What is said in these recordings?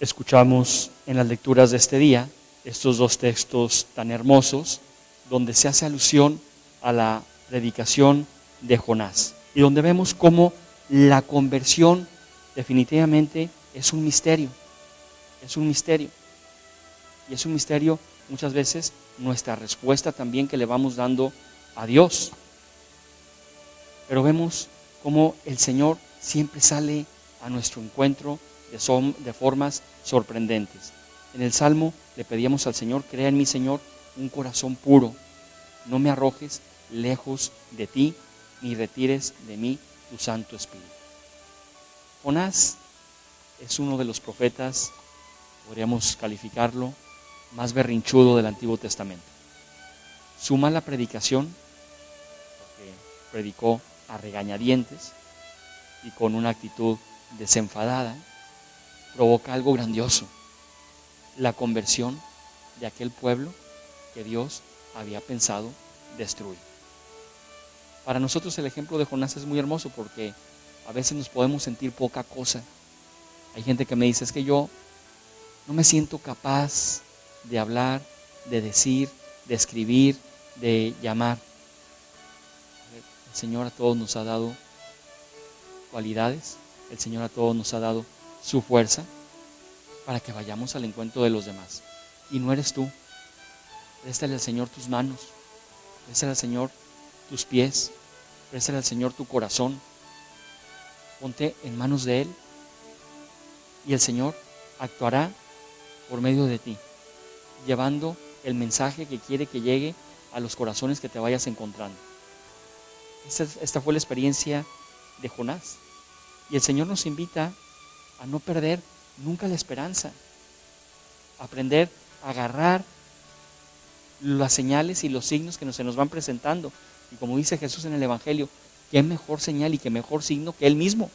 escuchamos en las lecturas de este día estos dos textos tan hermosos donde se hace alusión a la predicación de Jonás y donde vemos cómo la conversión definitivamente es un misterio, es un misterio. Y es un misterio muchas veces nuestra respuesta también que le vamos dando a Dios. Pero vemos cómo el Señor siempre sale a nuestro encuentro de, de formas sorprendentes. En el Salmo le pedíamos al Señor, crea en mí, Señor, un corazón puro. No me arrojes lejos de ti, ni retires de mí tu Santo Espíritu. Jonás es uno de los profetas, podríamos calificarlo, más berrinchudo del Antiguo Testamento. Su mala predicación, porque predicó a regañadientes y con una actitud desenfadada, provoca algo grandioso, la conversión de aquel pueblo que Dios había pensado destruir. Para nosotros el ejemplo de Jonás es muy hermoso porque a veces nos podemos sentir poca cosa. Hay gente que me dice, es que yo no me siento capaz de hablar, de decir, de escribir, de llamar. El Señor a todos nos ha dado cualidades, el Señor a todos nos ha dado su fuerza para que vayamos al encuentro de los demás. Y no eres tú. Préstale al Señor tus manos, préstale al Señor tus pies, préstale al Señor tu corazón. Ponte en manos de Él y el Señor actuará por medio de ti, llevando el mensaje que quiere que llegue a los corazones que te vayas encontrando. Esta, fue la experiencia de Jonás. Y el Señor nos invita a no perder nunca la esperanza, aprender a agarrar las señales y los signos que se nos van presentando. Y como dice Jesús en el Evangelio, qué mejor señal y qué mejor signo que Él mismo.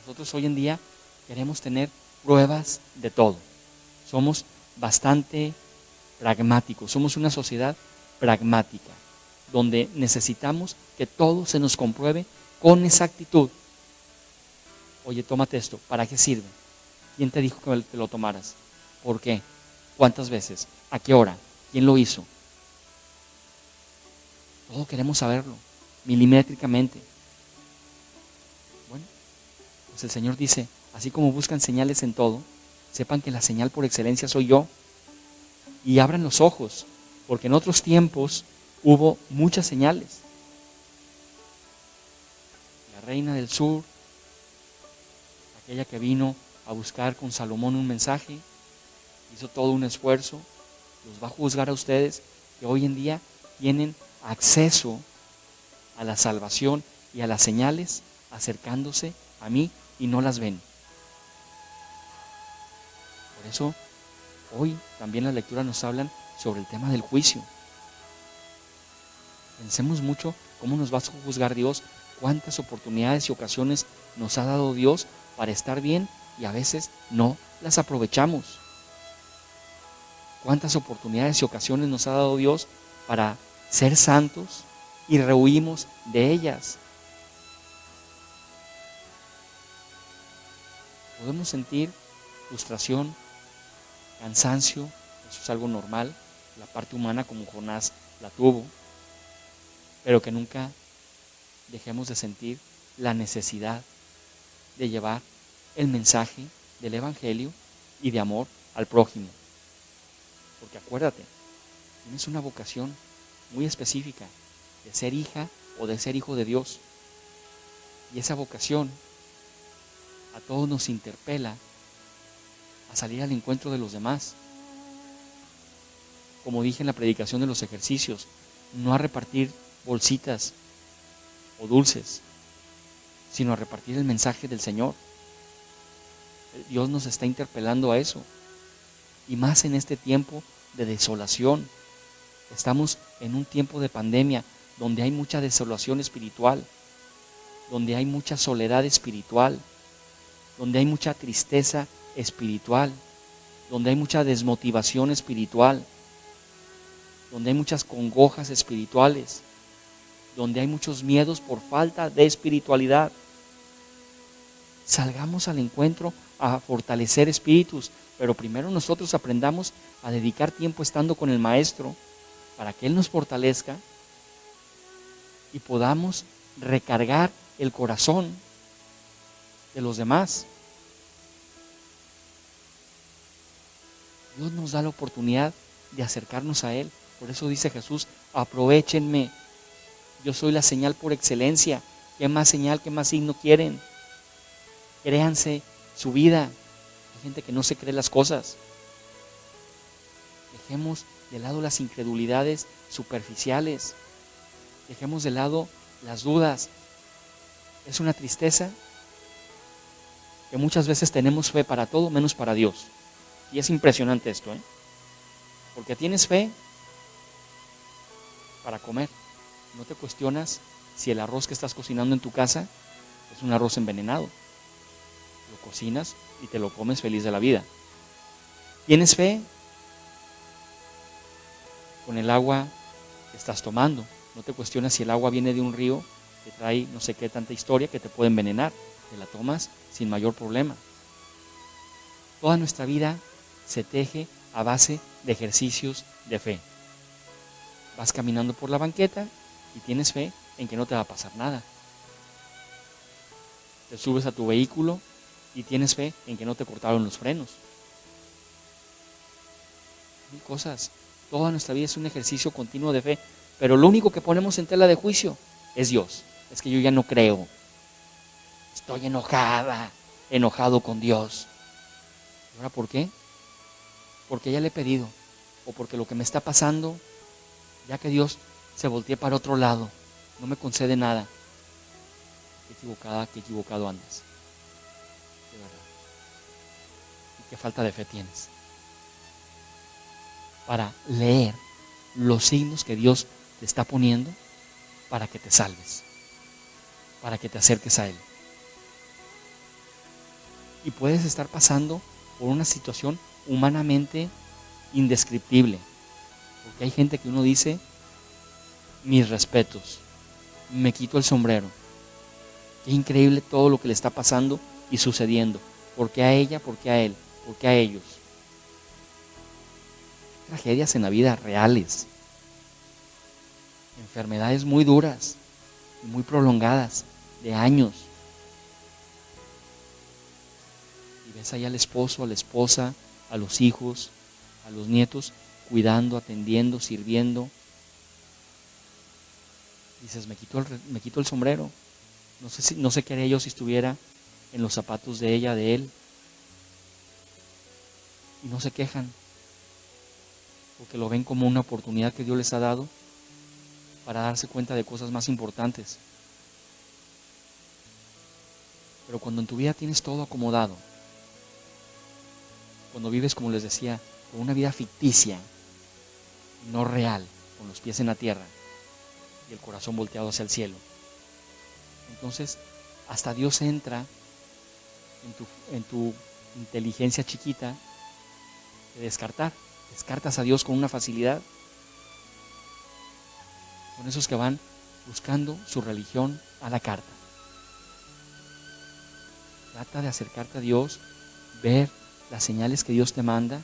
Nosotros hoy en día queremos tener pruebas de todo. Somos bastante pragmáticos, somos una sociedad pragmática, donde necesitamos que todo se nos compruebe con exactitud. Oye, tómate esto, ¿para qué sirve? ¿Quién te dijo que te lo tomaras? ¿Por qué? ¿Cuántas veces? ¿A qué hora? ¿Quién lo hizo? Todo queremos saberlo, milimétricamente. Bueno, pues el Señor dice, así como buscan señales en todo, sepan que la señal por excelencia soy yo. Y abran los ojos, porque en otros tiempos hubo muchas señales. La reina del sur, aquella que vino a buscar con Salomón un mensaje, hizo todo un esfuerzo, los va a juzgar a ustedes que hoy en día tienen acceso a la salvación y a las señales acercándose a mí y no las ven. Por eso hoy también las lecturas nos hablan sobre el tema del juicio. Pensemos mucho cómo nos va a juzgar Dios, cuántas oportunidades y ocasiones nos ha dado Dios para estar bien y a veces no las aprovechamos. Cuántas oportunidades y ocasiones nos ha dado Dios para ser santos y rehuimos de ellas. Podemos sentir frustración, cansancio, eso es algo normal, la parte humana como Jonás la tuvo, pero que nunca dejemos de sentir la necesidad de llevar el mensaje del Evangelio y de amor al prójimo. Porque acuérdate, tienes una vocación muy específica de ser hija o de ser hijo de Dios. Y esa vocación a todos nos interpela a salir al encuentro de los demás. Como dije en la predicación de los ejercicios, no a repartir bolsitas o dulces, sino a repartir el mensaje del Señor. Dios nos está interpelando a eso. Y más en este tiempo de desolación. Estamos en un tiempo de pandemia donde hay mucha desolación espiritual, donde hay mucha soledad espiritual, donde hay mucha tristeza espiritual, donde hay mucha desmotivación espiritual, donde hay muchas congojas espirituales, donde hay muchos miedos por falta de espiritualidad. Salgamos al encuentro a fortalecer espíritus, pero primero nosotros aprendamos a dedicar tiempo estando con el Maestro para que Él nos fortalezca y podamos recargar el corazón de los demás. Dios nos da la oportunidad de acercarnos a Él. Por eso dice Jesús, aprovechenme. Yo soy la señal por excelencia. ¿Qué más señal, qué más signo quieren? Créanse su vida. Hay gente que no se cree las cosas. Dejemos de lado las incredulidades superficiales. Dejemos de lado las dudas. Es una tristeza que muchas veces tenemos fe para todo menos para Dios. Y es impresionante esto, ¿eh? Porque tienes fe para comer. No te cuestionas si el arroz que estás cocinando en tu casa es un arroz envenenado. Lo cocinas y te lo comes feliz de la vida. Tienes fe con el agua que estás tomando. No te cuestionas si el agua viene de un río que trae no sé qué tanta historia que te puede envenenar. Te la tomas sin mayor problema. Toda nuestra vida se teje a base de ejercicios de fe. Vas caminando por la banqueta y tienes fe en que no te va a pasar nada. Te subes a tu vehículo y tienes fe en que no te cortaron los frenos. Mil cosas. Toda nuestra vida es un ejercicio continuo de fe, pero lo único que ponemos en tela de juicio es Dios. Es que yo ya no creo. Estoy enojada, enojado con Dios. ¿Y ahora por qué? Porque ya le he pedido, o porque lo que me está pasando, ya que Dios se voltee para otro lado, no me concede nada. Qué equivocada, qué equivocado andas. Verdad. Y qué falta de fe tienes. Para leer los signos que Dios te está poniendo para que te salves, para que te acerques a Él. Y puedes estar pasando por una situación humanamente indescriptible. Porque hay gente que uno dice, mis respetos, me quito el sombrero. Qué increíble todo lo que le está pasando y sucediendo. ¿Por qué a ella? ¿Por qué a él? ¿Por qué a ellos? Tragedias en la vida reales. Enfermedades muy duras y muy prolongadas, de años. Y ves allá al esposo, a la esposa, a los hijos, a los nietos, cuidando, atendiendo, sirviendo. Dices, me quito el, me quito el sombrero. No sé, si, no sé qué haría yo si estuviera en los zapatos de ella, de él. Y no se quejan, porque lo ven como una oportunidad que Dios les ha dado para darse cuenta de cosas más importantes. Pero cuando en tu vida tienes todo acomodado, cuando vives, como les decía, con una vida ficticia, no real, con los pies en la tierra y el corazón volteado hacia el cielo. Entonces, hasta Dios entra en tu, en tu inteligencia chiquita de descartar. Descartas a Dios con una facilidad. Con esos que van buscando su religión a la carta. Trata de acercarte a Dios, ver las señales que Dios te manda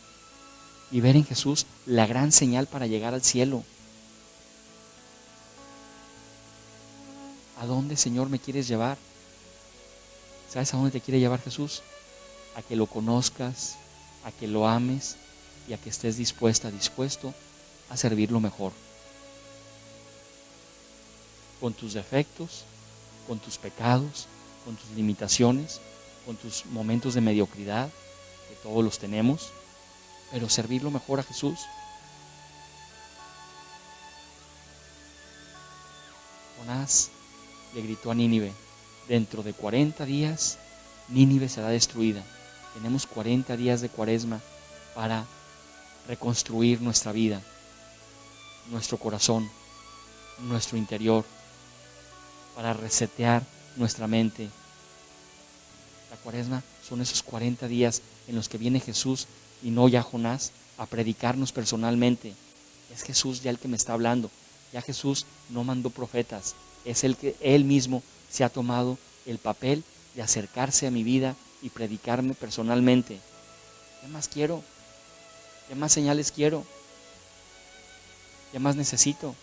y ver en Jesús la gran señal para llegar al cielo. ¿A dónde, Señor, me quieres llevar? ¿Sabes a dónde te quiere llevar Jesús? A que lo conozcas, a que lo ames y a que estés dispuesta, dispuesto a servirlo mejor. Con tus defectos, con tus pecados, con tus limitaciones, con tus momentos de mediocridad, que todos los tenemos, pero servirlo mejor a Jesús. Jonás le gritó a Nínive, dentro de 40 días Nínive será destruida. Tenemos 40 días de cuaresma para reconstruir nuestra vida, nuestro corazón, nuestro interior, para resetear nuestra mente. La cuaresma son esos 40 días en los que viene Jesús y no ya Jonás a predicarnos personalmente. Es Jesús ya el que me está hablando. Ya Jesús no mandó profetas. Es el que él mismo se ha tomado el papel de acercarse a mi vida y predicarme personalmente. ¿Qué más quiero? ¿Qué más señales quiero? ¿Qué más necesito?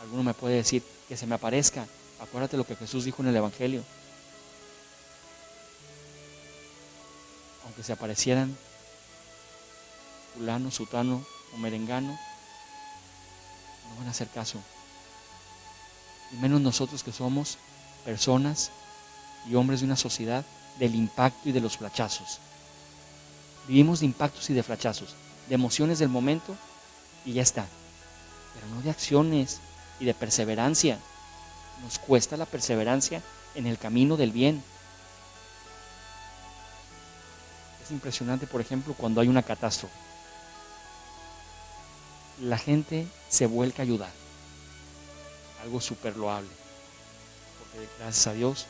Alguno me puede decir que se me aparezca. Acuérdate lo que Jesús dijo en el Evangelio. Aunque se aparecieran fulano, sutano o merengano, no van a hacer caso. Y menos nosotros que somos personas y hombres de una sociedad del impacto y de los flachazos. Vivimos de impactos y de flachazos, de emociones del momento y ya está. Pero no de acciones y de perseverancia. Nos cuesta la perseverancia en el camino del bien. Es impresionante, por ejemplo, cuando hay una catástrofe. La gente se vuelca a ayudar. Algo súper loable. Porque gracias a Dios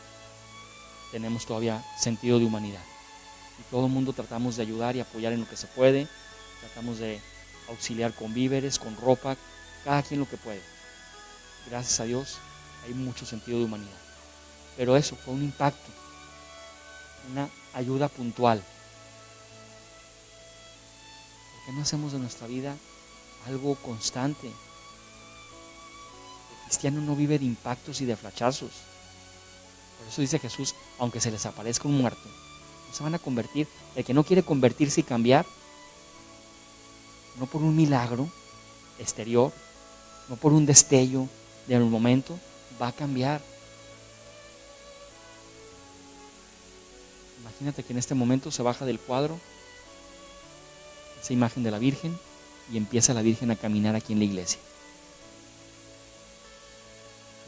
tenemos todavía sentido de humanidad. Y todo el mundo tratamos de ayudar y apoyar en lo que se puede. Tratamos de auxiliar con víveres, con ropa, cada quien lo que puede. Gracias a Dios hay mucho sentido de humanidad. Pero eso fue un impacto, una ayuda puntual. ¿Por qué no hacemos de nuestra vida algo constante? Cristiano no vive de impactos y de flachazos. Por eso dice Jesús, aunque se les aparezca un muerto, no se van a convertir. El que no quiere convertirse y cambiar, no por un milagro exterior, no por un destello de un momento, va a cambiar. Imagínate que en este momento se baja del cuadro esa imagen de la Virgen y empieza la Virgen a caminar aquí en la iglesia.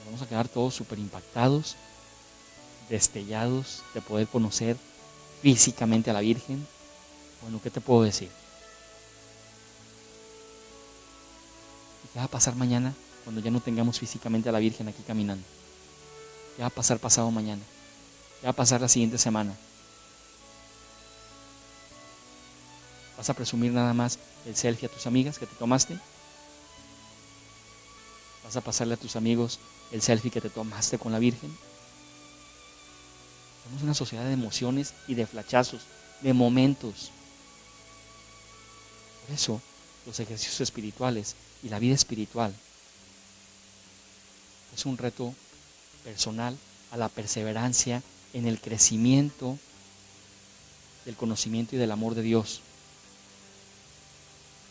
Vamos a quedar todos súper impactados destellados de poder conocer físicamente a la Virgen. Bueno, ¿qué te puedo decir? qué va a pasar mañana cuando ya no tengamos físicamente a la Virgen aquí caminando? ¿Qué va a pasar pasado mañana? ¿Qué va a pasar la siguiente semana? ¿Vas a presumir nada más el selfie a tus amigas que te tomaste? ¿Vas a pasarle a tus amigos el selfie que te tomaste con la Virgen? Somos una sociedad de emociones y de flachazos, de momentos. Por eso, los ejercicios espirituales y la vida espiritual es un reto personal a la perseverancia en el crecimiento del conocimiento y del amor de Dios.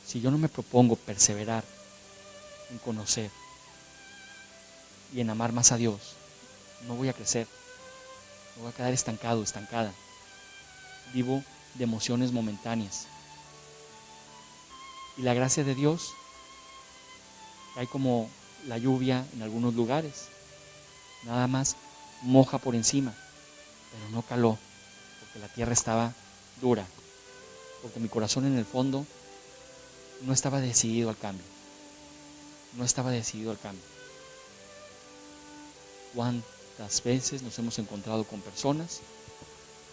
Si yo no me propongo perseverar en conocer y en amar más a Dios, no voy a crecer. Me voy a quedar estancado, estancada. Vivo de emociones momentáneas. Y la gracia de Dios cae como la lluvia en algunos lugares. Nada más moja por encima, pero no caló, porque la tierra estaba dura, porque mi corazón en el fondo no estaba decidido al cambio. No estaba decidido al cambio. ¿Cuántas veces nos hemos encontrado con personas?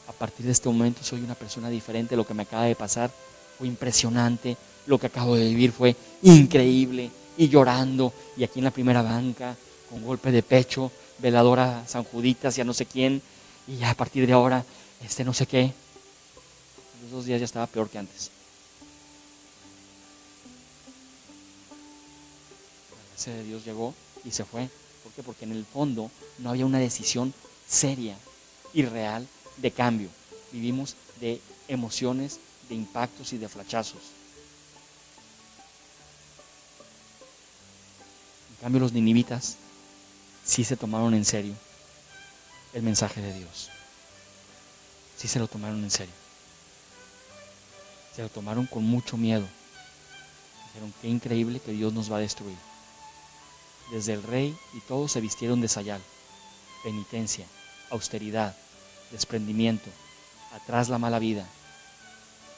A partir de este momento soy una persona diferente. Lo que me acaba de pasar fue impresionante. Lo que acabo de vivir fue increíble. Y llorando. Y aquí en la primera banca, con golpe de pecho, veladora San Juditas, ya no sé quién. Y a partir de ahora, este no sé qué. Los dos días ya estaba peor que antes. La gracia de Dios llegó y se fue. ¿Por qué? Porque en el fondo no había una decisión seria y real de cambio. Vivimos de emociones, de impactos y de flachazos. En cambio los ninivitas sí se tomaron en serio el mensaje de Dios. Sí se lo tomaron en serio. Se lo tomaron con mucho miedo. Dijeron, qué increíble que Dios nos va a destruir desde el rey y todos se vistieron de sayal, penitencia, austeridad, desprendimiento, atrás la mala vida.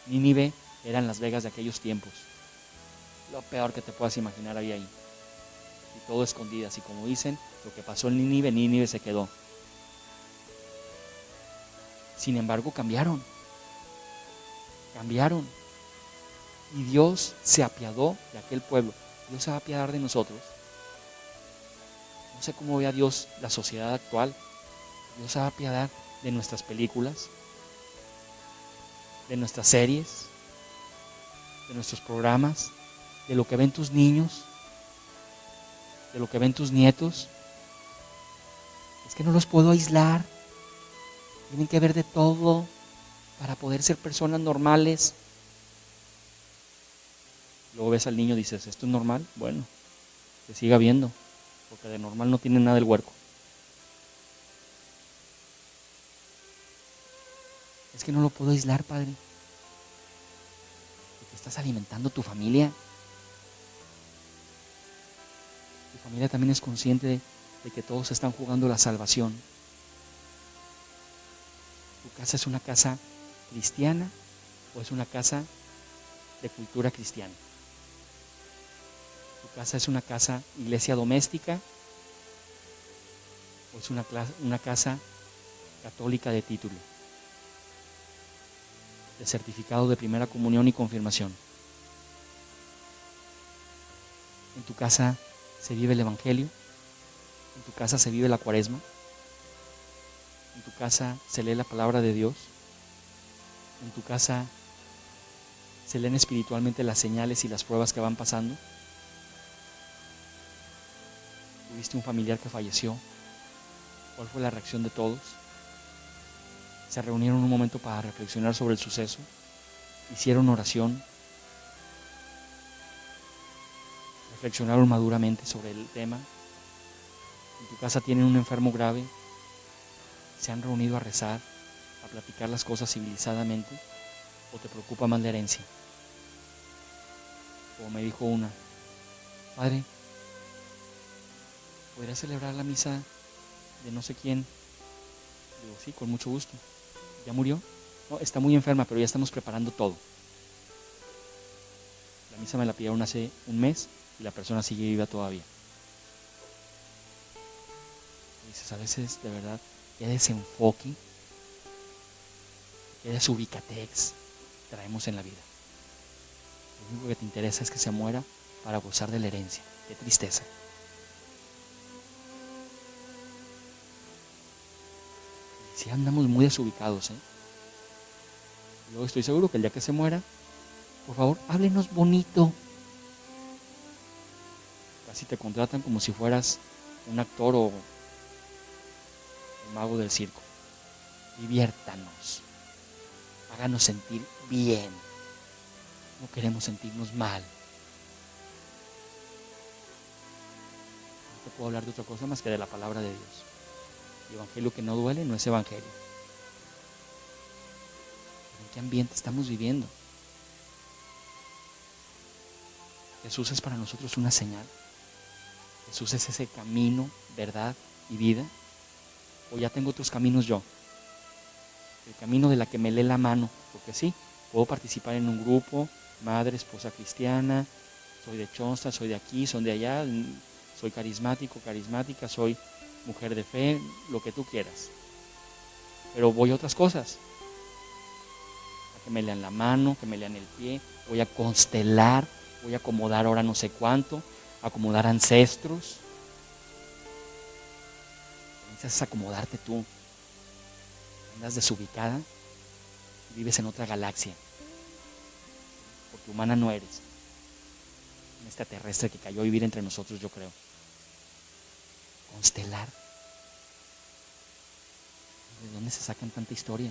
Nínive eran las vegas de aquellos tiempos. Lo peor que te puedas imaginar había ahí. Y todo escondidas. Y como dicen, lo que pasó en Nínive, Nínive se quedó. Sin embargo, cambiaron. Cambiaron. Y Dios se apiadó de aquel pueblo. Dios se va a apiadar de nosotros no sé cómo ve a Dios la sociedad actual. Dios se va a apiadar de nuestras películas, de nuestras series, de nuestros programas, de lo que ven tus niños, de lo que ven tus nietos. Es que no los puedo aislar. Tienen que ver de todo para poder ser personas normales. Luego ves al niño y dices, ¿esto es normal? Bueno, que siga viendo, porque de normal no tiene nada el huerco. Es que no lo puedo aislar, Padre. Porque estás alimentando tu familia. Tu familia también es consciente de, de que todos están jugando la salvación. ¿Tu casa es una casa cristiana o es una casa de cultura cristiana? ¿Tu casa es una casa iglesia doméstica o es una, una casa católica de título? De certificado de primera comunión y confirmación. En tu casa se vive el Evangelio. En tu casa se vive la cuaresma. En tu casa se lee la palabra de Dios. En tu casa se leen espiritualmente las señales y las pruebas que van pasando. ¿Tuviste un familiar que falleció? ¿Cuál fue la reacción de todos? Se reunieron un momento para reflexionar sobre el suceso. Hicieron oración. Reflexionaron maduramente sobre el tema. En tu casa tienen un enfermo grave. Se han reunido a rezar, a platicar las cosas civilizadamente. ¿O te preocupa más la herencia? Como me dijo una, Padre, ¿podría celebrar la misa de no sé quién? Digo, sí, con mucho gusto. ¿Ya murió? No, está muy enferma, pero ya estamos preparando todo. La misa me la pidieron hace un mes y la persona sigue viva todavía. Dices, a veces, de verdad, qué desenfoque, qué desubicatex traemos en la vida. Lo único que te interesa es que se muera para gozar de la herencia. Qué tristeza. Si andamos muy desubicados, ¿eh? Yo estoy seguro que el día que se muera, por favor, háblenos bonito. Casi te contratan como si fueras un actor o un mago del circo. Diviértanos. Háganos sentir bien. No queremos sentirnos mal. No te puedo hablar de otra cosa más que de la palabra de Dios. El evangelio que no duele no es evangelio. ¿En qué ambiente estamos viviendo? Jesús es para nosotros una señal. Jesús es ese camino, verdad y vida. O ya tengo otros caminos yo. El camino de la que me lee la mano. Porque sí, puedo participar en un grupo, madre, esposa cristiana, soy de Chonsta, soy de aquí, soy de allá, soy carismático, carismática, soy mujer de fe, lo que tú quieras. Pero voy a otras cosas. A que me lean la mano, que me lean el pie, voy a constelar, voy a acomodar ahora no sé cuánto, acomodar ancestros. Necesitas acomodarte tú. Andas desubicada, vives en otra galaxia. Porque humana no eres. Un extraterrestre que cayó a vivir entre nosotros, yo creo constelar. ¿De dónde se sacan tanta historia?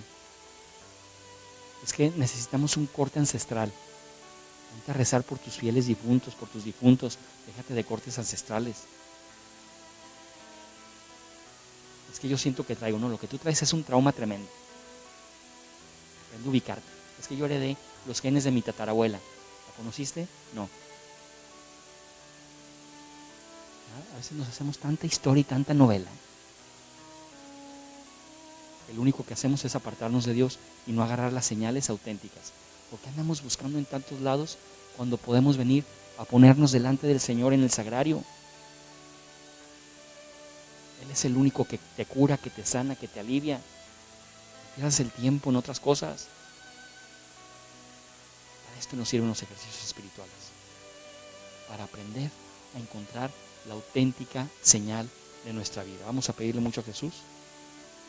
Es que necesitamos un corte ancestral. Ponte a rezar por tus fieles difuntos, por tus difuntos. Déjate de cortes ancestrales. Es que yo siento que traigo, no, lo que tú traes es un trauma tremendo. Aprende a ubicarte. Es que yo heredé los genes de mi tatarabuela. ¿La conociste? No. A veces nos hacemos tanta historia y tanta novela. El único que hacemos es apartarnos de Dios y no agarrar las señales auténticas. Porque andamos buscando en tantos lados cuando podemos venir a ponernos delante del Señor en el sagrario? Él es el único que te cura, que te sana, que te alivia. Pierdas el tiempo en otras cosas. Para esto nos sirven los ejercicios espirituales. Para aprender a encontrar la auténtica señal de nuestra vida. Vamos a pedirle mucho a Jesús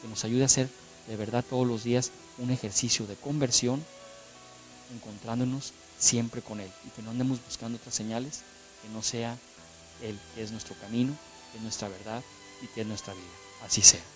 que nos ayude a hacer de verdad todos los días un ejercicio de conversión, encontrándonos siempre con Él y que no andemos buscando otras señales que no sea Él, que es nuestro camino, que es nuestra verdad y que es nuestra vida. Así sea.